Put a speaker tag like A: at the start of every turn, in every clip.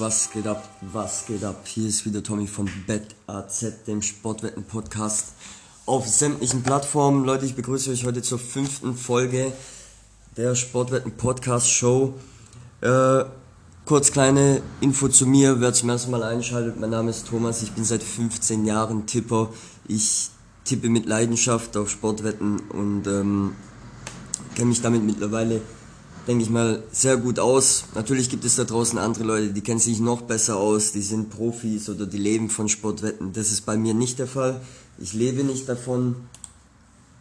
A: was geht ab, was geht ab? Hier ist wieder Tommy von BetAZ, dem Sportwetten-Podcast auf sämtlichen Plattformen. Leute, ich begrüße euch heute zur fünften Folge der Sportwetten-Podcast-Show. Äh, kurz kleine Info zu mir, wer zum ersten Mal einschaltet. Mein Name ist Thomas, ich bin seit 15 Jahren Tipper. Ich tippe mit Leidenschaft auf Sportwetten und ähm, kenne mich damit mittlerweile denke ich mal, sehr gut aus. Natürlich gibt es da draußen andere Leute, die kennen sich noch besser aus, die sind Profis oder die leben von Sportwetten. Das ist bei mir nicht der Fall. Ich lebe nicht davon.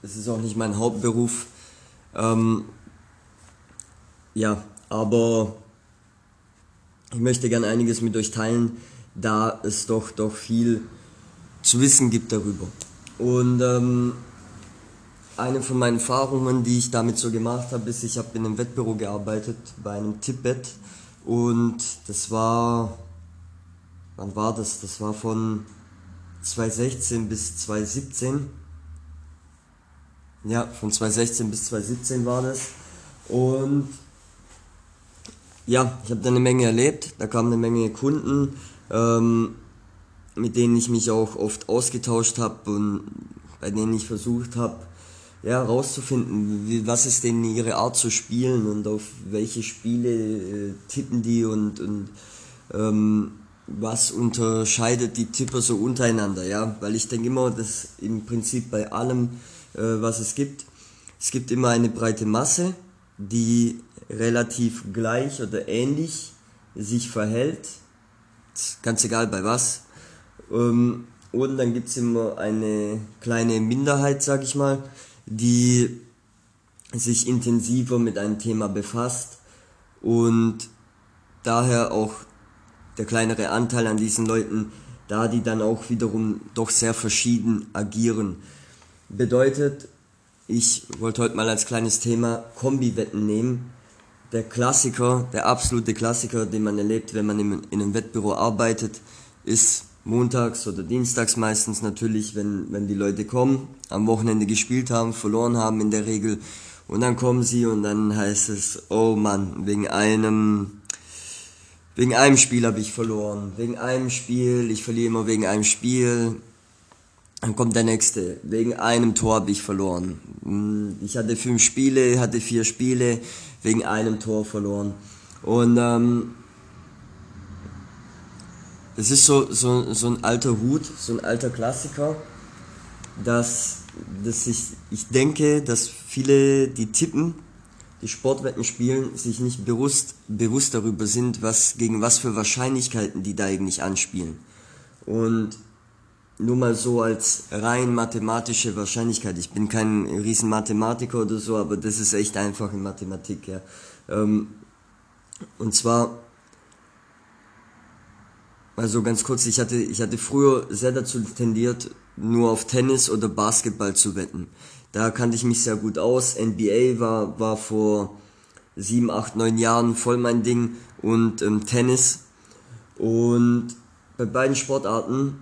A: Das ist auch nicht mein Hauptberuf. Ähm, ja, aber ich möchte gerne einiges mit euch teilen, da es doch doch viel zu wissen gibt darüber. Und ähm, eine von meinen Erfahrungen, die ich damit so gemacht habe, ist, ich habe in einem Wettbüro gearbeitet, bei einem Tippbett. Und das war, wann war das? Das war von 2016 bis 2017. Ja, von 2016 bis 2017 war das. Und ja, ich habe da eine Menge erlebt. Da kamen eine Menge Kunden, ähm, mit denen ich mich auch oft ausgetauscht habe und bei denen ich versucht habe, ja, rauszufinden, wie, was ist denn ihre Art zu spielen und auf welche Spiele äh, tippen die und, und ähm, was unterscheidet die Tipper so untereinander, ja, weil ich denke immer, dass im Prinzip bei allem, äh, was es gibt, es gibt immer eine breite Masse, die relativ gleich oder ähnlich sich verhält, ganz egal bei was, ähm, und dann gibt es immer eine kleine Minderheit, sag ich mal, die sich intensiver mit einem Thema befasst und daher auch der kleinere Anteil an diesen Leuten, da die dann auch wiederum doch sehr verschieden agieren. Bedeutet, ich wollte heute mal als kleines Thema Kombi-Wetten nehmen. Der Klassiker, der absolute Klassiker, den man erlebt, wenn man in einem Wettbüro arbeitet, ist montags oder dienstags meistens natürlich, wenn, wenn die Leute kommen, am Wochenende gespielt haben, verloren haben in der Regel. Und dann kommen sie und dann heißt es, oh Mann, wegen einem, wegen einem Spiel habe ich verloren. Wegen einem Spiel, ich verliere immer wegen einem Spiel. Dann kommt der nächste, wegen einem Tor habe ich verloren. Hm, ich hatte fünf Spiele, hatte vier Spiele, wegen einem Tor verloren. Und ähm, das ist so, so, so ein alter Hut, so ein alter Klassiker, dass, dass ich, ich denke, dass viele, die tippen, die Sportwetten spielen, sich nicht bewusst, bewusst darüber sind, was, gegen was für Wahrscheinlichkeiten die da eigentlich anspielen. Und nur mal so als rein mathematische Wahrscheinlichkeit. Ich bin kein riesen Mathematiker oder so, aber das ist echt einfach in Mathematik, ja. Ähm, und zwar also ganz kurz, ich hatte, ich hatte früher sehr dazu tendiert, nur auf Tennis oder Basketball zu wetten. Da kannte ich mich sehr gut aus. NBA war, war vor sieben, acht, neun Jahren voll mein Ding und ähm, Tennis. Und bei beiden Sportarten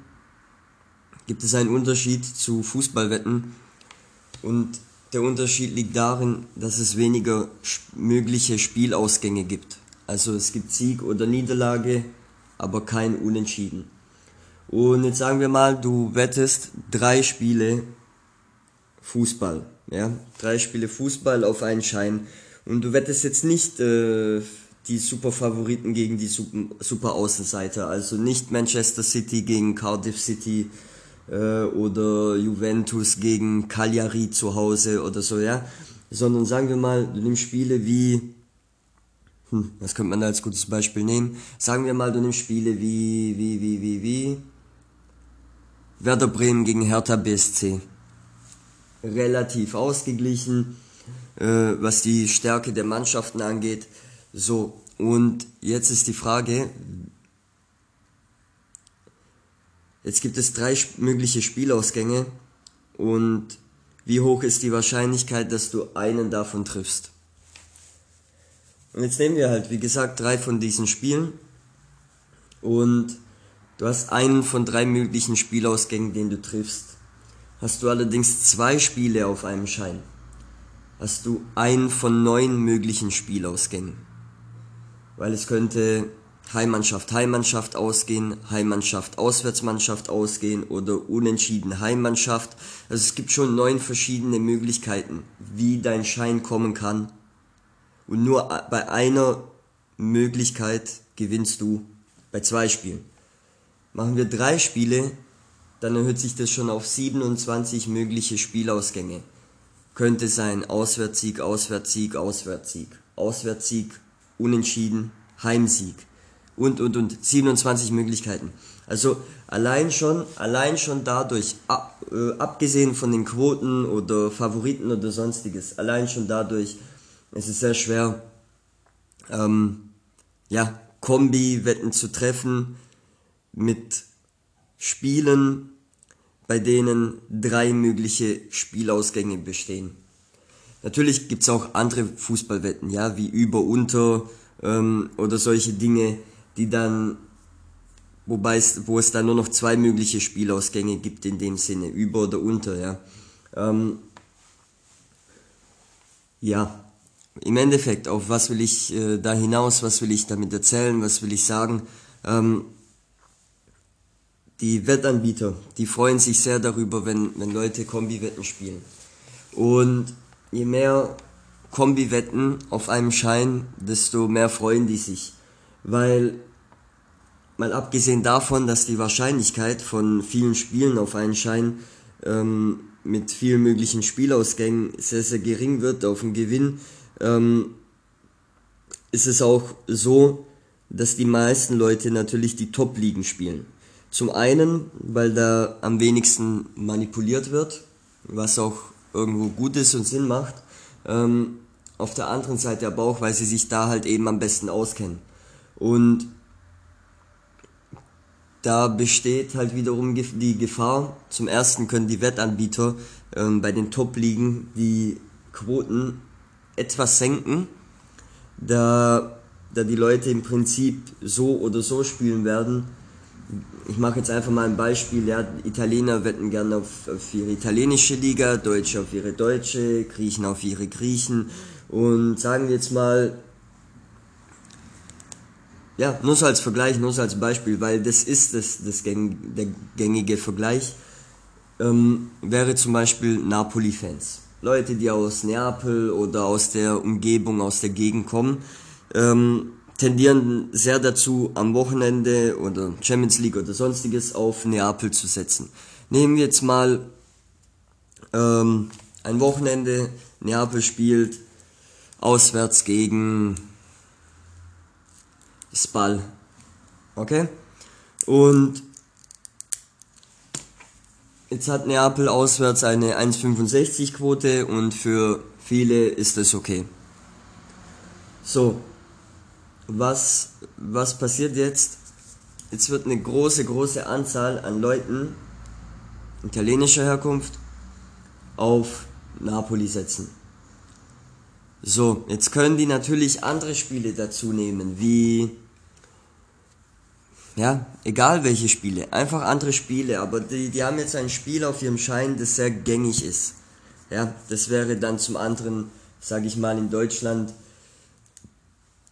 A: gibt es einen Unterschied zu Fußballwetten. Und der Unterschied liegt darin, dass es weniger mögliche Spielausgänge gibt. Also es gibt Sieg oder Niederlage, aber kein Unentschieden. Und jetzt sagen wir mal, du wettest drei Spiele Fußball, ja, drei Spiele Fußball auf einen Schein. Und du wettest jetzt nicht äh, die Super Favoriten gegen die Super Außenseiter, also nicht Manchester City gegen Cardiff City äh, oder Juventus gegen Cagliari zu Hause oder so, ja, sondern sagen wir mal, du nimmst Spiele wie hm, was könnte man da als gutes Beispiel nehmen? Sagen wir mal, du nimmst Spiele wie, wie, wie, wie, wie. Werder Bremen gegen Hertha BSC. Relativ ausgeglichen, äh, was die Stärke der Mannschaften angeht. So, und jetzt ist die Frage, jetzt gibt es drei mögliche Spielausgänge und wie hoch ist die Wahrscheinlichkeit, dass du einen davon triffst? Und jetzt nehmen wir halt, wie gesagt, drei von diesen Spielen. Und du hast einen von drei möglichen Spielausgängen, den du triffst. Hast du allerdings zwei Spiele auf einem Schein, hast du einen von neun möglichen Spielausgängen. weil es könnte Heimmannschaft, Heimmannschaft ausgehen, Heimmannschaft, Auswärtsmannschaft ausgehen oder unentschieden Heimmannschaft. Also es gibt schon neun verschiedene Möglichkeiten, wie dein Schein kommen kann. Und nur bei einer Möglichkeit gewinnst du bei zwei Spielen. Machen wir drei Spiele, dann erhöht sich das schon auf 27 mögliche Spielausgänge. Könnte sein Auswärtssieg, Auswärtssieg, Auswärtssieg, Auswärtssieg, Unentschieden, Heimsieg und und und 27 Möglichkeiten. Also allein schon, allein schon dadurch, ab, äh, abgesehen von den Quoten oder Favoriten oder sonstiges, allein schon dadurch, es ist sehr schwer, ähm, ja, Kombi-Wetten zu treffen mit Spielen, bei denen drei mögliche Spielausgänge bestehen. Natürlich gibt's auch andere Fußballwetten, ja, wie über, unter ähm, oder solche Dinge, die dann, wobei es, wo es dann nur noch zwei mögliche Spielausgänge gibt in dem Sinne, über oder unter, ja. Ähm, ja, im Endeffekt, auf was will ich äh, da hinaus, was will ich damit erzählen, was will ich sagen? Ähm, die Wettanbieter, die freuen sich sehr darüber, wenn, wenn Leute Kombi-Wetten spielen. Und je mehr Kombi-Wetten auf einem Schein, desto mehr freuen die sich. Weil, mal abgesehen davon, dass die Wahrscheinlichkeit von vielen Spielen auf einen Schein ähm, mit vielen möglichen Spielausgängen sehr, sehr gering wird auf den Gewinn, ähm, ist es auch so, dass die meisten Leute natürlich die Top-Ligen spielen. Zum einen, weil da am wenigsten manipuliert wird, was auch irgendwo gut ist und Sinn macht. Ähm, auf der anderen Seite aber auch, weil sie sich da halt eben am besten auskennen. Und da besteht halt wiederum die Gefahr. Zum ersten können die Wettanbieter ähm, bei den Top-Ligen die Quoten etwas senken, da, da die Leute im Prinzip so oder so spielen werden. Ich mache jetzt einfach mal ein Beispiel. Ja, Italiener wetten gerne auf, auf ihre italienische Liga, Deutsche auf ihre deutsche, Griechen auf ihre Griechen. Und sagen wir jetzt mal, ja, nur so als Vergleich, nur so als Beispiel, weil das ist das, das gäng, der gängige Vergleich, ähm, wäre zum Beispiel Napoli-Fans. Leute, die aus Neapel oder aus der Umgebung, aus der Gegend kommen, ähm, tendieren sehr dazu, am Wochenende oder Champions League oder sonstiges auf Neapel zu setzen. Nehmen wir jetzt mal ähm, ein Wochenende, Neapel spielt auswärts gegen Spal. Okay? Und Jetzt hat Neapel auswärts eine 1,65 Quote und für viele ist das okay. So, was, was passiert jetzt? Jetzt wird eine große, große Anzahl an Leuten italienischer Herkunft auf Napoli setzen. So, jetzt können die natürlich andere Spiele dazu nehmen, wie ja, egal welche Spiele, einfach andere Spiele, aber die, die haben jetzt ein Spiel auf ihrem Schein, das sehr gängig ist. Ja, das wäre dann zum anderen, sage ich mal, in Deutschland,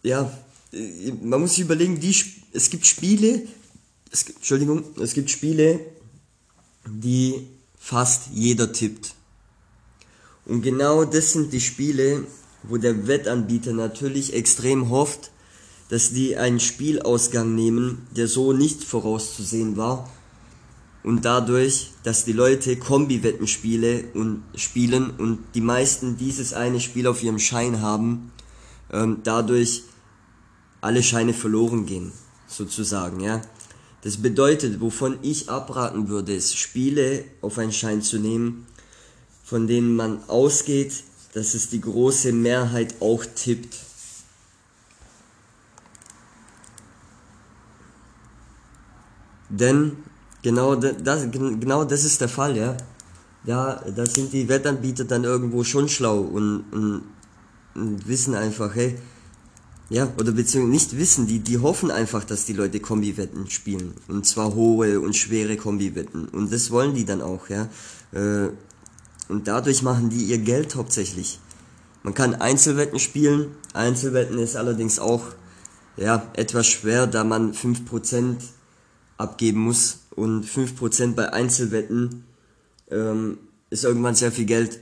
A: ja, man muss sich überlegen, die, es gibt Spiele, es, Entschuldigung, es gibt Spiele, die fast jeder tippt. Und genau das sind die Spiele, wo der Wettanbieter natürlich extrem hofft, dass die einen Spielausgang nehmen, der so nicht vorauszusehen war und dadurch, dass die Leute Kombi-Wetten und spielen und die meisten dieses eine Spiel auf ihrem Schein haben, ähm, dadurch alle Scheine verloren gehen, sozusagen, ja. Das bedeutet, wovon ich abraten würde, ist Spiele auf einen Schein zu nehmen, von denen man ausgeht, dass es die große Mehrheit auch tippt. Denn genau das, genau das ist der Fall, ja. Ja, da sind die Wettanbieter dann irgendwo schon schlau und, und, und wissen einfach, hey, ja, oder beziehungsweise nicht wissen, die, die hoffen einfach, dass die Leute Kombi-Wetten spielen. Und zwar hohe und schwere Kombi-Wetten. Und das wollen die dann auch, ja. Äh, und dadurch machen die ihr Geld hauptsächlich. Man kann Einzelwetten spielen. Einzelwetten ist allerdings auch ja, etwas schwer, da man 5% abgeben muss und 5% bei Einzelwetten ähm, ist irgendwann sehr viel Geld.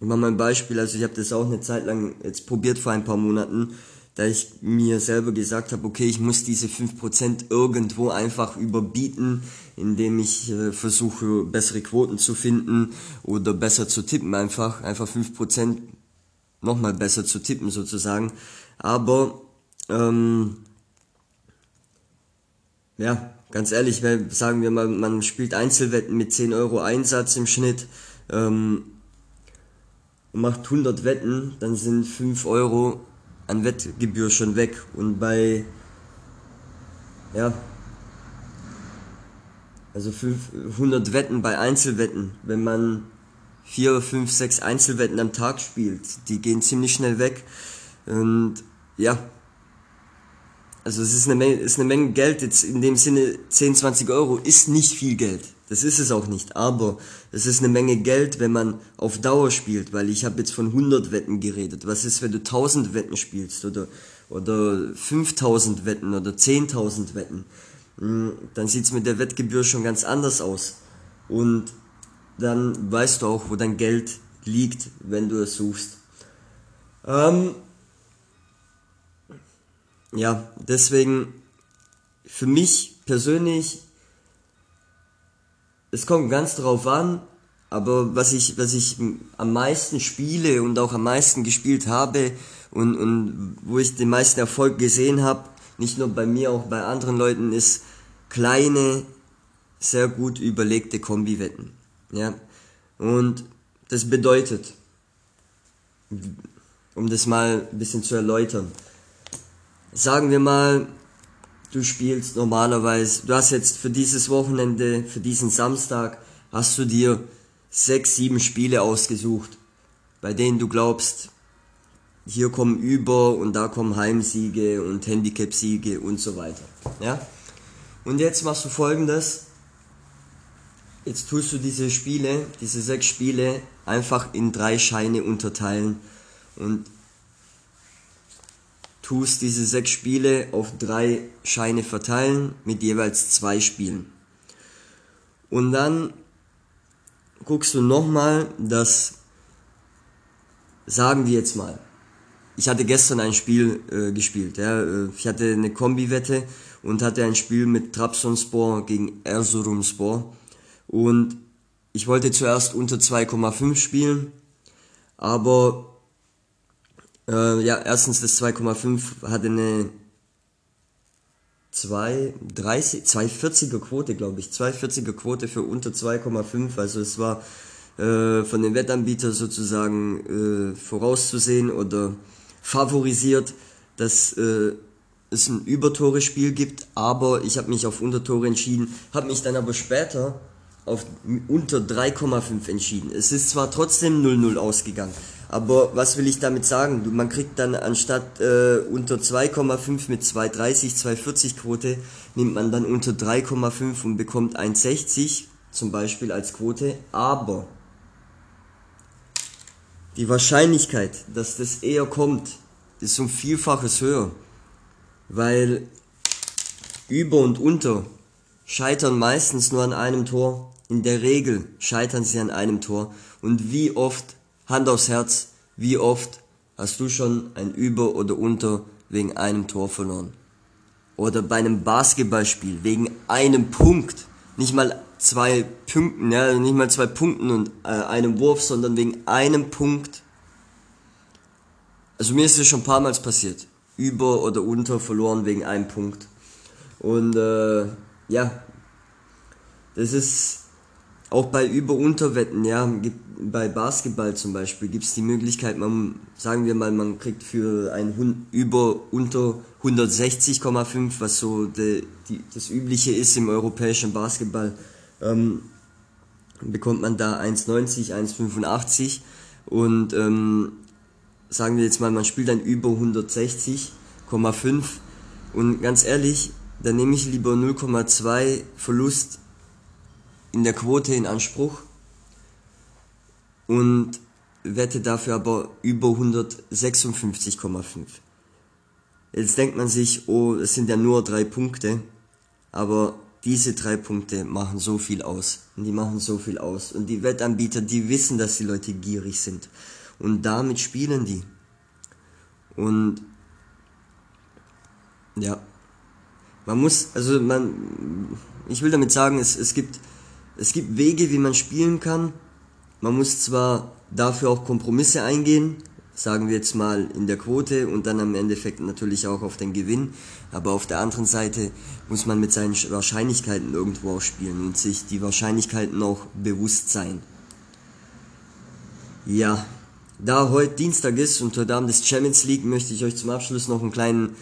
A: Ich mache mal ein Beispiel, also ich habe das auch eine Zeit lang jetzt probiert vor ein paar Monaten, da ich mir selber gesagt habe, okay, ich muss diese 5% irgendwo einfach überbieten, indem ich äh, versuche, bessere Quoten zu finden oder besser zu tippen einfach, einfach 5% nochmal besser zu tippen sozusagen. Aber ähm, ja, ganz ehrlich, sagen wir mal, man spielt Einzelwetten mit 10 Euro Einsatz im Schnitt ähm, und macht 100 Wetten, dann sind 5 Euro an Wettgebühr schon weg. Und bei, ja, also 500 Wetten bei Einzelwetten, wenn man 4, 5, 6 Einzelwetten am Tag spielt, die gehen ziemlich schnell weg. Und ja, also es ist eine Menge, ist eine Menge Geld, jetzt in dem Sinne 10, 20 Euro ist nicht viel Geld. Das ist es auch nicht, aber es ist eine Menge Geld, wenn man auf Dauer spielt, weil ich habe jetzt von 100 Wetten geredet. Was ist, wenn du 1000 Wetten spielst oder, oder 5000 Wetten oder 10.000 Wetten? Hm, dann sieht's mit der Wettgebühr schon ganz anders aus. Und dann weißt du auch, wo dein Geld liegt, wenn du es suchst. Ähm, ja, deswegen für mich persönlich, es kommt ganz drauf an, aber was ich, was ich am meisten spiele und auch am meisten gespielt habe und, und wo ich den meisten Erfolg gesehen habe, nicht nur bei mir, auch bei anderen Leuten, ist kleine, sehr gut überlegte Kombiwetten. Ja? Und das bedeutet, um das mal ein bisschen zu erläutern, sagen wir mal, du spielst normalerweise, du hast jetzt für dieses Wochenende, für diesen Samstag, hast du dir sechs, sieben Spiele ausgesucht, bei denen du glaubst, hier kommen Über und da kommen Heimsiege und Handicap-Siege und so weiter. Ja? Und jetzt machst du folgendes. Jetzt tust du diese Spiele, diese sechs Spiele einfach in drei Scheine unterteilen und tust diese sechs Spiele auf drei Scheine verteilen mit jeweils zwei Spielen. Und dann guckst du nochmal, dass, sagen wir jetzt mal, ich hatte gestern ein Spiel äh, gespielt. Ja, äh, ich hatte eine Kombi-Wette und hatte ein Spiel mit Trabzonspor gegen Erzurumspor. Und ich wollte zuerst unter 2,5 spielen, aber äh, ja, erstens das 2,5 hatte eine 230, 240er Quote, glaube ich. 240er Quote für unter 2,5. Also es war äh, von den Wettanbietern sozusagen äh, vorauszusehen oder favorisiert, dass äh, es ein Übertore-Spiel gibt, aber ich habe mich auf Untertore entschieden, habe mich dann aber später auf unter 3,5 entschieden. Es ist zwar trotzdem 0-0 ausgegangen, aber was will ich damit sagen? Man kriegt dann anstatt äh, unter 2,5 mit 2,30, 2,40 Quote, nimmt man dann unter 3,5 und bekommt 1,60 zum Beispiel als Quote, aber die Wahrscheinlichkeit, dass das eher kommt, ist um Vielfaches höher, weil über und unter scheitern meistens nur an einem Tor. In der Regel scheitern sie an einem Tor. Und wie oft, Hand aufs Herz, wie oft hast du schon ein Über oder Unter wegen einem Tor verloren? Oder bei einem Basketballspiel wegen einem Punkt. Nicht mal zwei Punkten, ja, nicht mal zwei Punkten und äh, einem Wurf, sondern wegen einem Punkt. Also mir ist es schon ein paar Mal passiert. Über oder unter verloren wegen einem Punkt. Und äh, ja, das ist auch bei Über-Unterwetten, ja, bei Basketball zum Beispiel gibt es die Möglichkeit, man, sagen wir mal, man kriegt für ein Über-Unter 160,5, was so de, die, das Übliche ist im europäischen Basketball, ähm, bekommt man da 1,90, 1,85 und ähm, sagen wir jetzt mal, man spielt dann über 160,5 und ganz ehrlich, dann nehme ich lieber 0,2 Verlust in der Quote in Anspruch und wette dafür aber über 156,5. Jetzt denkt man sich, oh, es sind ja nur drei Punkte, aber diese drei Punkte machen so viel aus. Und die machen so viel aus. Und die Wettanbieter, die wissen, dass die Leute gierig sind. Und damit spielen die. Und ja, man muss, also man, ich will damit sagen, es, es gibt, es gibt Wege, wie man spielen kann. Man muss zwar dafür auch Kompromisse eingehen, sagen wir jetzt mal in der Quote und dann am Endeffekt natürlich auch auf den Gewinn. Aber auf der anderen Seite muss man mit seinen Wahrscheinlichkeiten irgendwo auch spielen und sich die Wahrscheinlichkeiten auch bewusst sein. Ja, da heute Dienstag ist und heute Abend ist Champions League, möchte ich euch zum Abschluss noch einen kleinen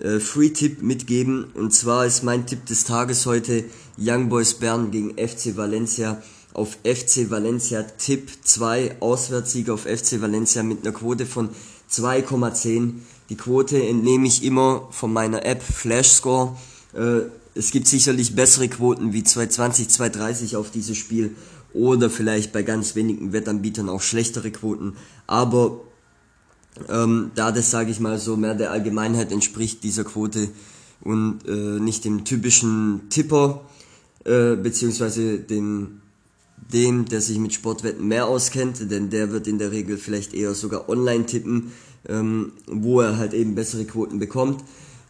A: äh, Free-Tipp mitgeben. Und zwar ist mein Tipp des Tages heute Young Boys Bern gegen FC Valencia auf FC Valencia Tipp 2, Auswärtssieg auf FC Valencia mit einer Quote von 2,10. Die Quote entnehme ich immer von meiner App Flashscore. Äh, es gibt sicherlich bessere Quoten wie 220, 230 auf dieses Spiel oder vielleicht bei ganz wenigen Wettanbietern auch schlechtere Quoten. Aber ähm, da das, sage ich mal so, mehr der Allgemeinheit entspricht dieser Quote und äh, nicht dem typischen Tipper, äh, beziehungsweise dem dem, der sich mit Sportwetten mehr auskennt, denn der wird in der Regel vielleicht eher sogar online tippen, ähm, wo er halt eben bessere Quoten bekommt.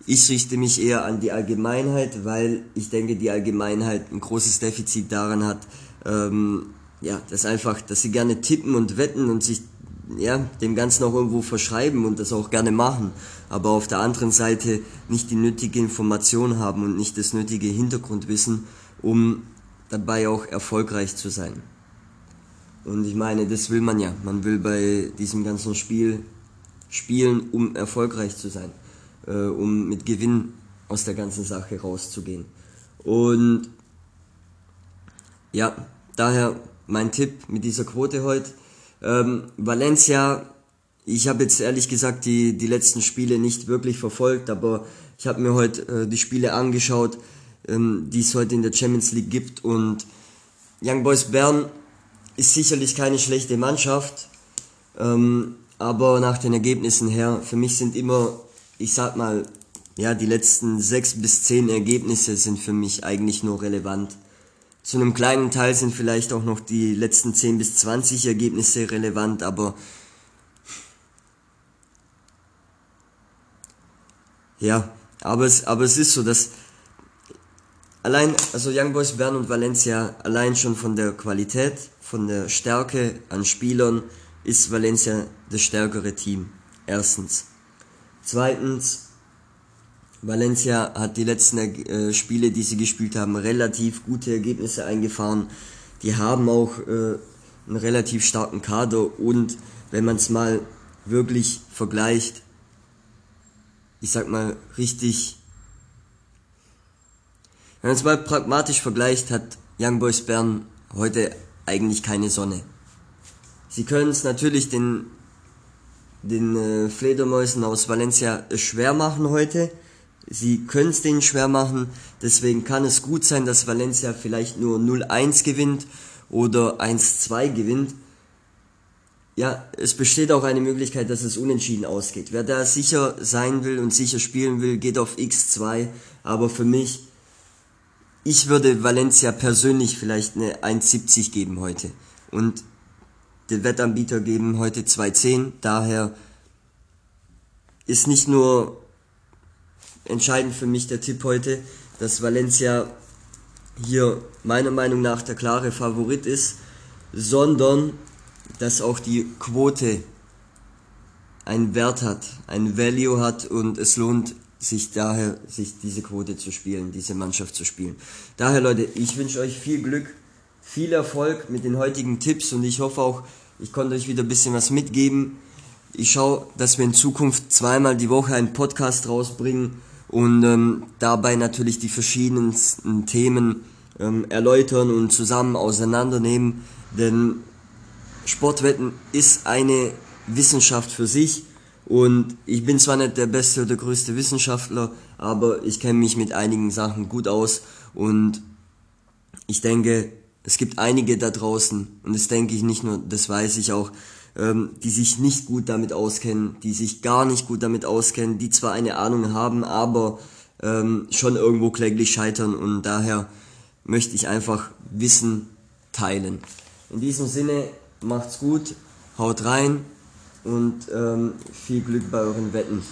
A: Ich richte mich eher an die Allgemeinheit, weil ich denke, die Allgemeinheit ein großes Defizit daran hat, ähm, ja, dass einfach, dass sie gerne tippen und wetten und sich ja, dem Ganzen auch irgendwo verschreiben und das auch gerne machen, aber auf der anderen Seite nicht die nötige Information haben und nicht das nötige Hintergrundwissen, um dabei auch erfolgreich zu sein. Und ich meine, das will man ja. Man will bei diesem ganzen Spiel spielen, um erfolgreich zu sein, äh, um mit Gewinn aus der ganzen Sache rauszugehen. Und ja, daher mein Tipp mit dieser Quote heute. Ähm, Valencia, ich habe jetzt ehrlich gesagt die, die letzten Spiele nicht wirklich verfolgt, aber ich habe mir heute äh, die Spiele angeschaut ähm, die es heute in der Champions League gibt. Und Young Boys Bern ist sicherlich keine schlechte Mannschaft, ähm, aber nach den Ergebnissen her, für mich sind immer, ich sag mal, ja, die letzten sechs bis zehn Ergebnisse sind für mich eigentlich nur relevant. Zu einem kleinen Teil sind vielleicht auch noch die letzten 10 bis 20 Ergebnisse relevant, aber ja, aber es, aber es ist so, dass allein, also Young Boys Bern und Valencia, allein schon von der Qualität, von der Stärke an Spielern, ist Valencia das stärkere Team. Erstens. Zweitens, Valencia hat die letzten äh, Spiele, die sie gespielt haben, relativ gute Ergebnisse eingefahren. Die haben auch äh, einen relativ starken Kader und wenn man es mal wirklich vergleicht, ich sag mal richtig wenn man es mal pragmatisch vergleicht, hat Young Boys Bern heute eigentlich keine Sonne. Sie können es natürlich den, den äh, Fledermäusen aus Valencia schwer machen heute. Sie können es denen schwer machen. Deswegen kann es gut sein, dass Valencia vielleicht nur 0-1 gewinnt oder 1-2 gewinnt. Ja, es besteht auch eine Möglichkeit, dass es unentschieden ausgeht. Wer da sicher sein will und sicher spielen will, geht auf X2. Aber für mich ich würde Valencia persönlich vielleicht eine 1,70 geben heute. Und den Wettanbieter geben heute 2,10. Daher ist nicht nur entscheidend für mich der Tipp heute, dass Valencia hier meiner Meinung nach der klare Favorit ist, sondern dass auch die Quote einen Wert hat, einen Value hat und es lohnt sich daher, sich diese Quote zu spielen, diese Mannschaft zu spielen. Daher Leute, ich wünsche euch viel Glück, viel Erfolg mit den heutigen Tipps und ich hoffe auch, ich konnte euch wieder ein bisschen was mitgeben. Ich schaue, dass wir in Zukunft zweimal die Woche einen Podcast rausbringen und ähm, dabei natürlich die verschiedensten Themen ähm, erläutern und zusammen auseinandernehmen, denn Sportwetten ist eine Wissenschaft für sich und ich bin zwar nicht der beste oder größte Wissenschaftler, aber ich kenne mich mit einigen Sachen gut aus. Und ich denke, es gibt einige da draußen und das denke ich nicht nur, das weiß ich auch, ähm, die sich nicht gut damit auskennen, die sich gar nicht gut damit auskennen, die zwar eine Ahnung haben, aber ähm, schon irgendwo kläglich scheitern. Und daher möchte ich einfach Wissen teilen. In diesem Sinne, macht's gut, haut rein und ähm, viel Glück bei euren Wetten.